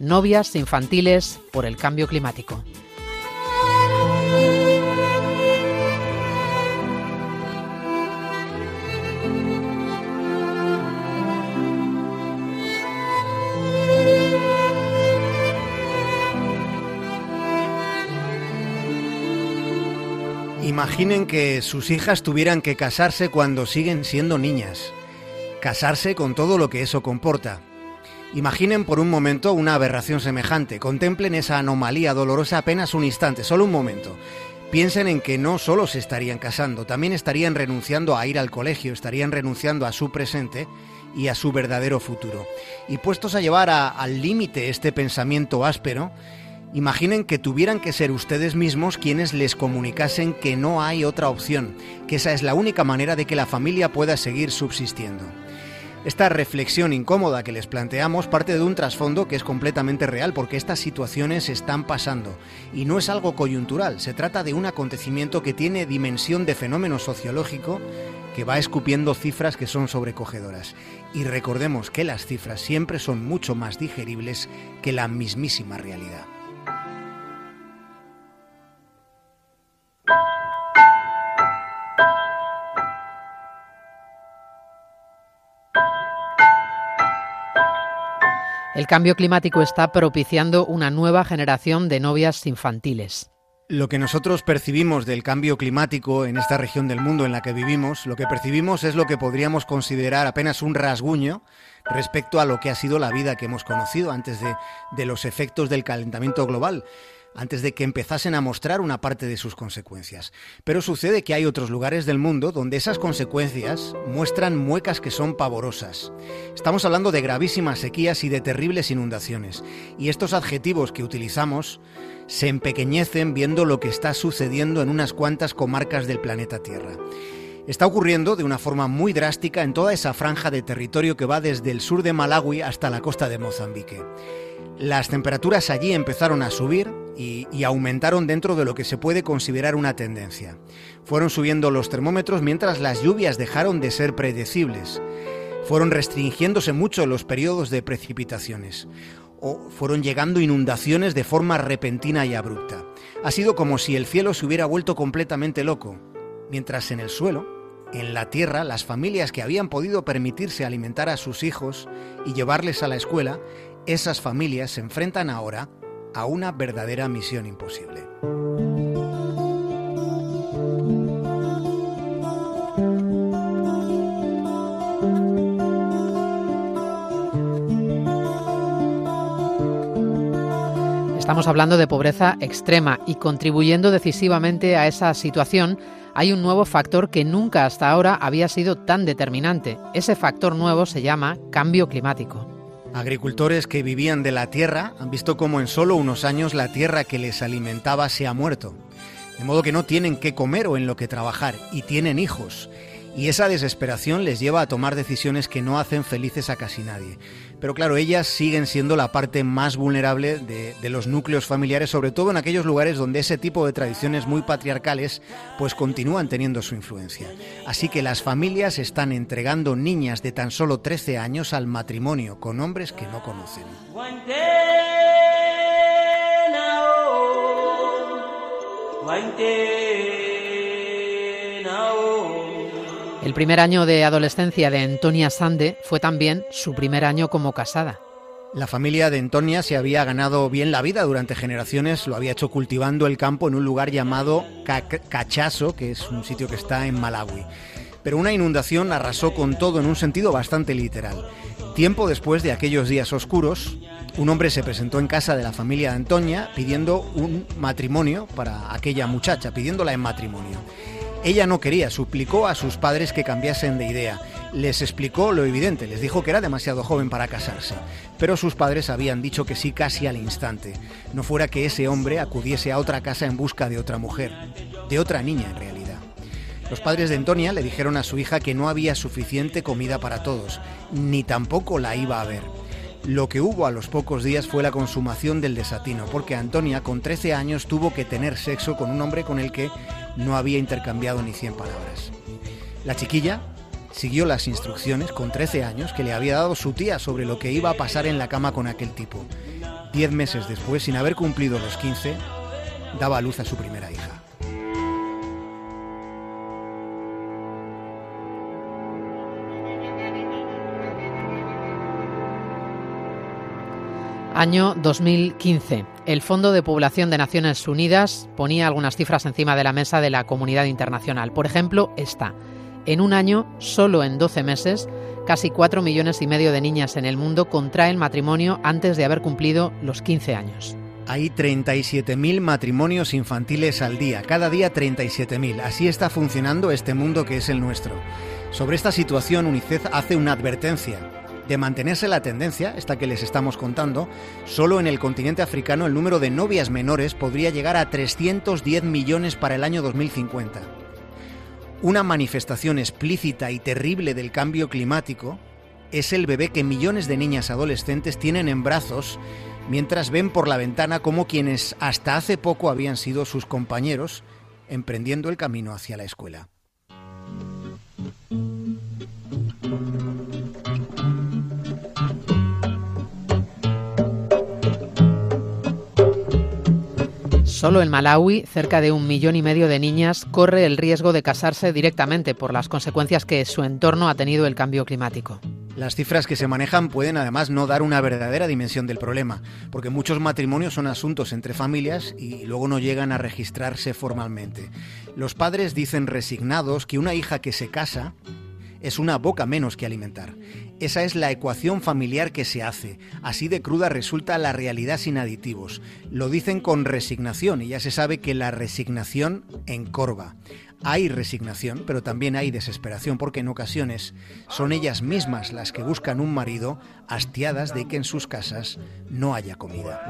novias infantiles por el cambio climático. Imaginen que sus hijas tuvieran que casarse cuando siguen siendo niñas. Casarse con todo lo que eso comporta. Imaginen por un momento una aberración semejante, contemplen esa anomalía dolorosa apenas un instante, solo un momento. Piensen en que no solo se estarían casando, también estarían renunciando a ir al colegio, estarían renunciando a su presente y a su verdadero futuro. Y puestos a llevar al límite este pensamiento áspero, imaginen que tuvieran que ser ustedes mismos quienes les comunicasen que no hay otra opción, que esa es la única manera de que la familia pueda seguir subsistiendo. Esta reflexión incómoda que les planteamos parte de un trasfondo que es completamente real porque estas situaciones están pasando y no es algo coyuntural, se trata de un acontecimiento que tiene dimensión de fenómeno sociológico que va escupiendo cifras que son sobrecogedoras. Y recordemos que las cifras siempre son mucho más digeribles que la mismísima realidad. El cambio climático está propiciando una nueva generación de novias infantiles. Lo que nosotros percibimos del cambio climático en esta región del mundo en la que vivimos, lo que percibimos es lo que podríamos considerar apenas un rasguño respecto a lo que ha sido la vida que hemos conocido antes de, de los efectos del calentamiento global antes de que empezasen a mostrar una parte de sus consecuencias. Pero sucede que hay otros lugares del mundo donde esas consecuencias muestran muecas que son pavorosas. Estamos hablando de gravísimas sequías y de terribles inundaciones, y estos adjetivos que utilizamos se empequeñecen viendo lo que está sucediendo en unas cuantas comarcas del planeta Tierra. Está ocurriendo de una forma muy drástica en toda esa franja de territorio que va desde el sur de Malawi hasta la costa de Mozambique. Las temperaturas allí empezaron a subir y, aumentaron dentro de lo que se puede considerar una tendencia. Fueron subiendo los termómetros mientras las lluvias dejaron de ser predecibles. Fueron restringiéndose mucho los periodos de precipitaciones. O fueron llegando inundaciones de forma repentina y abrupta. Ha sido como si el cielo se hubiera vuelto completamente loco, mientras en el suelo, en la tierra, las familias que habían podido permitirse alimentar a sus hijos y llevarles a la escuela, esas familias se enfrentan ahora a una verdadera misión imposible. Estamos hablando de pobreza extrema y contribuyendo decisivamente a esa situación hay un nuevo factor que nunca hasta ahora había sido tan determinante. Ese factor nuevo se llama cambio climático. Agricultores que vivían de la tierra han visto cómo en solo unos años la tierra que les alimentaba se ha muerto. De modo que no tienen qué comer o en lo que trabajar y tienen hijos. Y esa desesperación les lleva a tomar decisiones que no hacen felices a casi nadie. Pero claro, ellas siguen siendo la parte más vulnerable de, los núcleos familiares, sobre todo en aquellos lugares donde ese tipo de tradiciones muy patriarcales pues continúan teniendo su influencia. Así que las familias están entregando niñas de tan solo 13 años al matrimonio con hombres que no conocen. El primer año de adolescencia de Antonia Sande fue también su primer año como casada. La familia de Antonia se había ganado bien la vida durante generaciones, lo había hecho cultivando el campo en un lugar llamado Cachaso, que es un sitio que está en Malawi. Pero una inundación arrasó con todo en un sentido bastante literal. Tiempo después de aquellos días oscuros, un hombre se presentó en casa de la familia de Antonia pidiendo un matrimonio para aquella muchacha, pidiéndola en matrimonio. Ella no quería, suplicó a sus padres que cambiasen de idea Les explicó lo evidente, les dijo que era demasiado joven para casarse, pero sus padres habían dicho que sí casi al instante, no fuera que ese hombre acudiese a otra casa en busca de otra mujer, de otra niña en realidad. Los padres de Antonia le dijeron a su hija que no había suficiente comida para todos, ni tampoco la iba a ver. Lo que hubo a los pocos días fue la consumación del desatino, porque Antonia con 13 años tuvo que tener sexo con un hombre con el que no había intercambiado ni 100 palabras. La chiquilla siguió las instrucciones con 13 años que le había dado su tía sobre lo que iba a pasar en la cama con aquel tipo. Diez meses después, sin haber cumplido los 15, daba luz a su primera hija. Año 2015. El Fondo de Población de Naciones Unidas ponía algunas cifras encima de la mesa de la comunidad internacional. Por ejemplo, esta. En un año, solo en 12 meses, casi 4 millones y medio de niñas en el mundo contraen matrimonio antes de haber cumplido los 15 años. Hay 37.000 matrimonios infantiles al día, cada día 37.000. Así está funcionando este mundo que es el nuestro. Sobre esta situación, UNICEF hace una advertencia de mantenerse la tendencia, esta que les estamos contando, solo en el continente africano el número de novias menores podría llegar a 310 millones para el año 2050. Una manifestación explícita y terrible del cambio climático es el bebé que millones de niñas adolescentes tienen en brazos mientras ven por la ventana como quienes hasta hace poco habían sido sus compañeros emprendiendo el camino hacia la escuela. Solo en Malawi, cerca de un millón y medio de niñas corre el riesgo de casarse directamente por las consecuencias que su entorno ha tenido el cambio climático. Las cifras que se manejan pueden además no dar una verdadera dimensión del problema, porque muchos matrimonios son asuntos entre familias y luego no llegan a registrarse formalmente. Los padres dicen resignados que una hija que se casa es una boca menos que alimentar. Esa es la ecuación familiar que se hace. Así de cruda resulta la realidad sin aditivos. Lo dicen con resignación y ya se sabe que la resignación encorva. Hay resignación, pero también hay desesperación porque en ocasiones son ellas mismas las que buscan un marido hastiadas de que en sus casas no haya comida.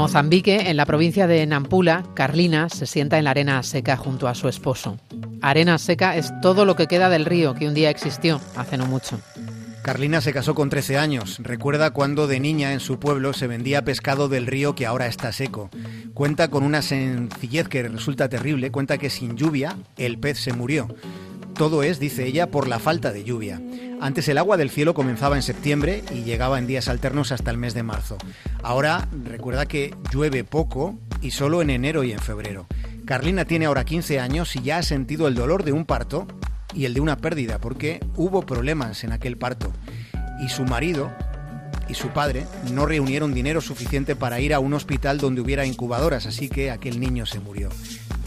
Mozambique, en la provincia de Nampula, Carlina se sienta en la arena seca junto a su esposo. Arena seca es todo lo que queda del río que un día existió, hace no mucho. Carlina se casó con 13 años. Recuerda cuando de niña en su pueblo se vendía pescado del río que ahora está seco. Cuenta con una sencillez que resulta terrible. Cuenta que sin lluvia el pez se murió. Todo es, dice ella, por la falta de lluvia. Antes el agua del cielo comenzaba en septiembre y llegaba en días alternos hasta el mes de marzo. Ahora recuerda que llueve poco y solo en enero y en febrero. Carlina tiene ahora 15 años y ya ha sentido el dolor de un parto y el de una pérdida porque hubo problemas en aquel parto. Y su marido y su padre no reunieron dinero suficiente para ir a un hospital donde hubiera incubadoras, así que aquel niño se murió.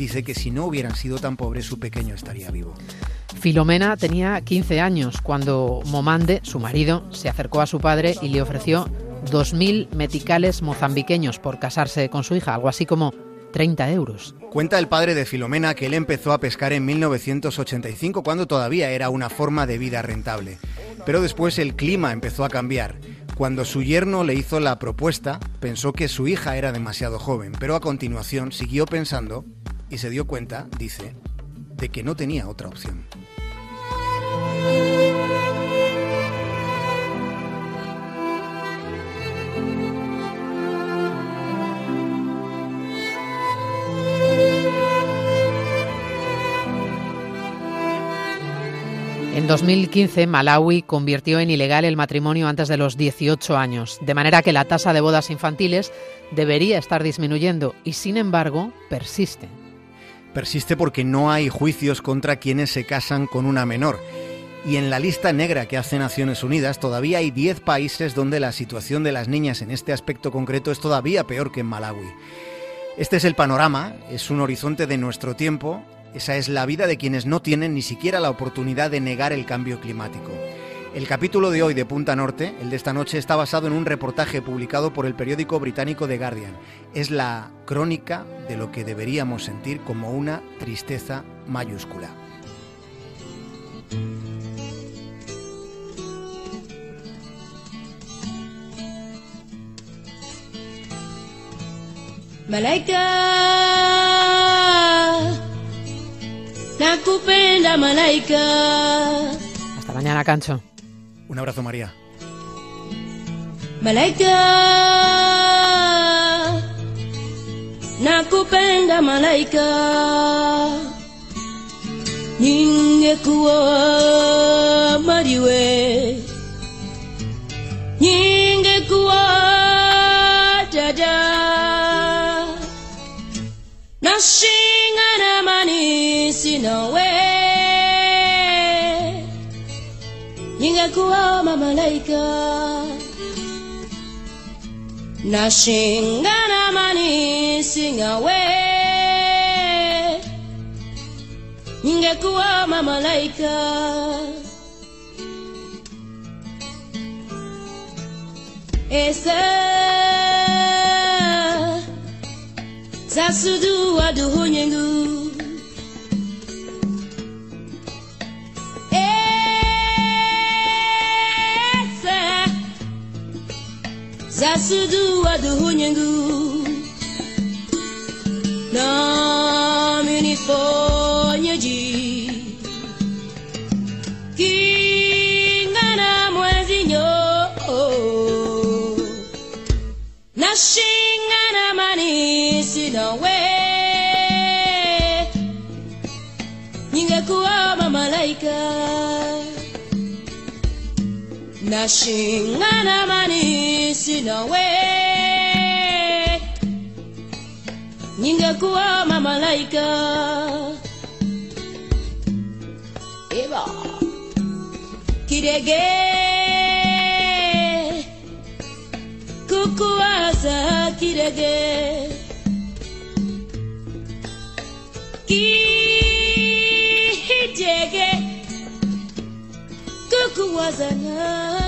Dice que si no hubieran sido tan pobres, su pequeño estaría vivo. Filomena tenía 15 años cuando Momande, su marido, se acercó a su padre y le ofreció 2.000 meticales mozambiqueños por casarse con su hija, algo así como 30 euros. Cuenta el padre de Filomena que él empezó a pescar en 1985 cuando todavía era una forma de vida rentable. Pero después el clima empezó a cambiar. Cuando su yerno le hizo la propuesta, pensó que su hija era demasiado joven, pero a continuación siguió pensando y se dio cuenta, dice, de que no tenía otra opción. En 2015, Malawi convirtió en ilegal el matrimonio antes de los 18 años, de manera que la tasa de bodas infantiles debería estar disminuyendo y, sin embargo, persiste. Persiste porque no hay juicios contra quienes se casan con una menor. Y en la lista negra que hace Naciones Unidas todavía hay 10 países donde la situación de las niñas en este aspecto concreto es todavía peor que en Malawi. Este es el panorama, es un horizonte de nuestro tiempo esa es la vida de quienes no tienen ni siquiera la oportunidad de negar el cambio climático. El capítulo de hoy de Punta Norte, el de esta noche, está basado en un reportaje publicado por el periódico británico The Guardian. Es la crónica de lo que deberíamos sentir como una tristeza mayúscula. Malaika nakupenda malaika. Hasta mañana, Cancho. Un abrazo, María. Malaika nakupenda malaika. Ningekuwa mariwe. Ningekuwa dada. Nashingana manisi nawe. Ningekuwa mamalaika. Nashingana manisi nawe. Ningekuwa mamalaika. Esa Zasudu aduhunyengu asudu aduhunyengu na minifonyeji kingana mwezinyo na shingana manisi nawe ningekuwa mamalaika Nashingana manisi nawe Ningekuwa mamalaika Eba Kidege kukuwaza kirege was enough.